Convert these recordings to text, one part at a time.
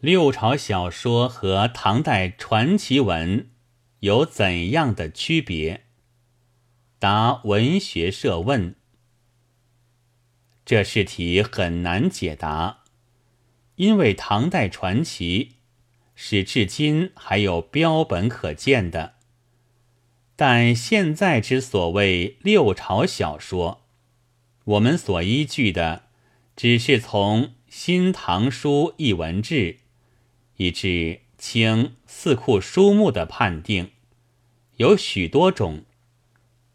六朝小说和唐代传奇文有怎样的区别？答文学社问。这试题很难解答，因为唐代传奇是至今还有标本可见的，但现在之所谓六朝小说，我们所依据的只是从《新唐书艺文志》。以致清四库书目的判定有许多种，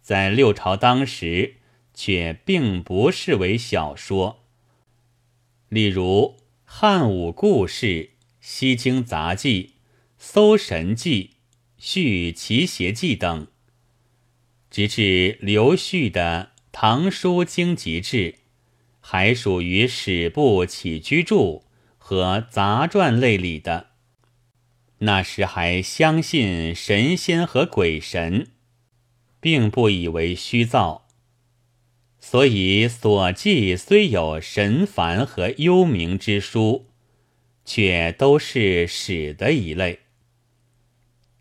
在六朝当时却并不视为小说。例如《汉武故事》《西京杂记》《搜神记》《续奇邪记》等，直至刘旭的《唐书经籍志》，还属于史部起居注。和杂传类里的，那时还相信神仙和鬼神，并不以为虚造，所以所记虽有神凡和幽冥之书，却都是史的一类。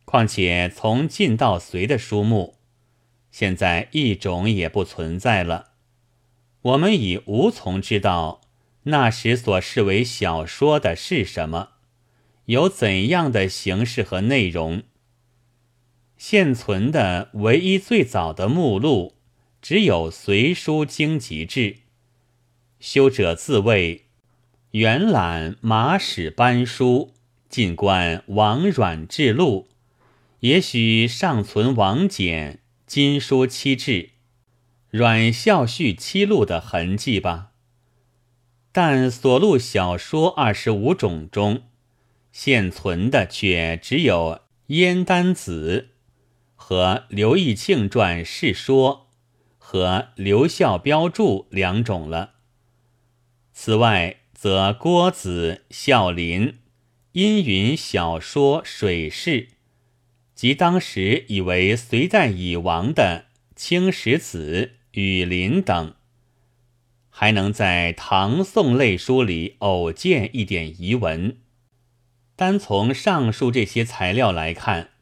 况且从晋到隋的书目，现在一种也不存在了，我们已无从知道。那时所视为小说的是什么？有怎样的形式和内容？现存的唯一最早的目录，只有《隋书经籍志》。修者自谓元览马史班书，尽观王阮志录，也许尚存王简金书七志、阮孝绪七录的痕迹吧。但所录小说二十五种中，现存的却只有《燕丹子》和刘义庆传《世说》和刘孝标注两种了。此外，则郭子、孝林阴云小说《水事》，及当时以为隋代已亡的《青史子》《雨林》等。还能在唐宋类书里偶见一点遗文，单从上述这些材料来看，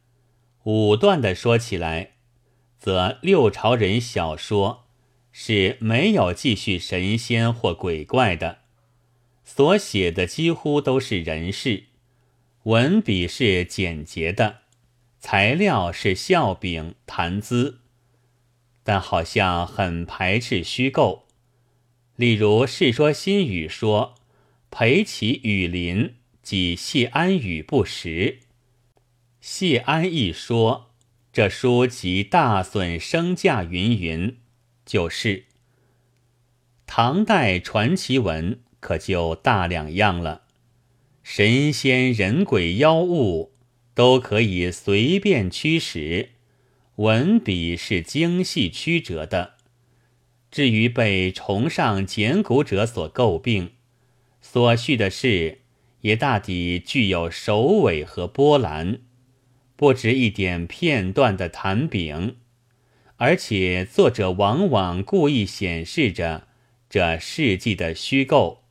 武断的说起来，则六朝人小说是没有继续神仙或鬼怪的，所写的几乎都是人事，文笔是简洁的，材料是笑柄谈资，但好像很排斥虚构。例如《世说新语》说裴其雨林及谢安语不实，谢安一说这书即大损身价云云，就是唐代传奇文可就大两样了，神仙人鬼妖物都可以随便驱使，文笔是精细曲折的。至于被崇尚简古者所诟病，所叙的事也大抵具有首尾和波澜，不止一点片段的谈柄，而且作者往往故意显示着这事迹的虚构，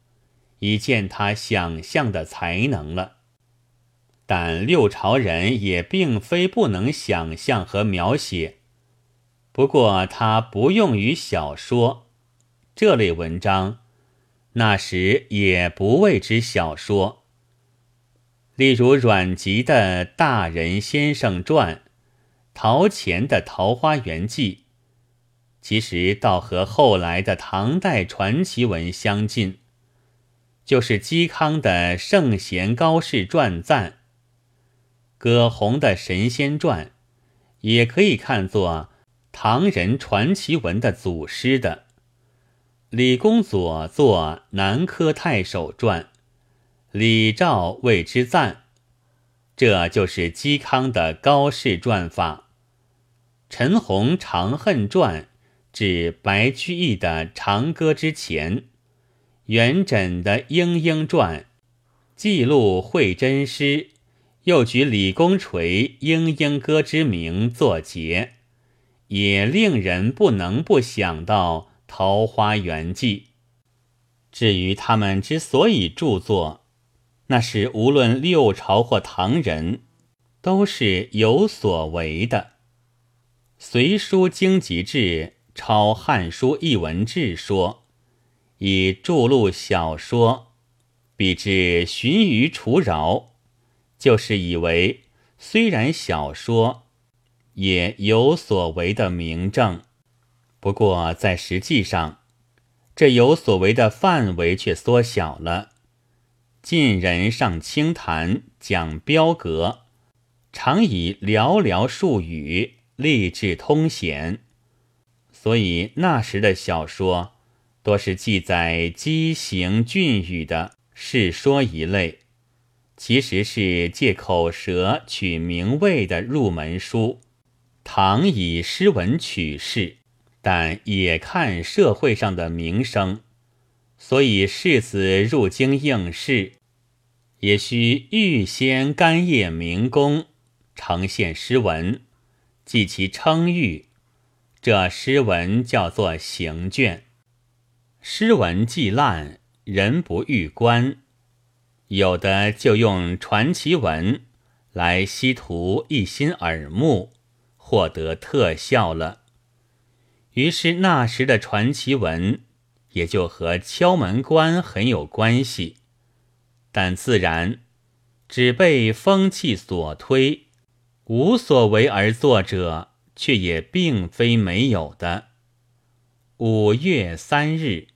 以见他想象的才能了。但六朝人也并非不能想象和描写。不过，它不用于小说这类文章，那时也不谓之小说。例如阮籍的《大人先生传》，陶潜的《桃花源记》，其实倒和后来的唐代传奇文相近，就是嵇康的《圣贤高士传赞》，葛洪的《神仙传》，也可以看作。唐人传奇文的祖师的。李公佐作《南柯太守传》，李昭为之赞，这就是嵇康的高士传法。陈洪《长恨传》指白居易的《长歌》之前，元稹的《莺莺传》记录会真诗，又举李公垂《莺莺歌》之名作结。也令人不能不想到《桃花源记》。至于他们之所以著作，那是无论六朝或唐人，都是有所为的。《隋书经籍志》抄《汉书艺文志》说，以著录小说，比之荀彧除饶，就是以为虽然小说也有所为的明证，不过在实际上，这有所为的范围却缩小了。晋人上清谈讲标格，常以寥寥数语。立志通显，所以那时的小说多是记载畸形俊语的世说一类，其实是借口舌取名位的入门书。常以诗文取士，但也看社会上的名声，所以士子入京应试，也需预先干谒名公，呈现诗文。记其称誉，这诗文叫做行卷。诗文既烂，人不欲观，有的就用传奇文来吸图一心耳目，获得特效了。于是那时的传奇文也就和敲门关很有关系，但自然只被风气所推。无所为而作者，却也并非没有的。五月三日。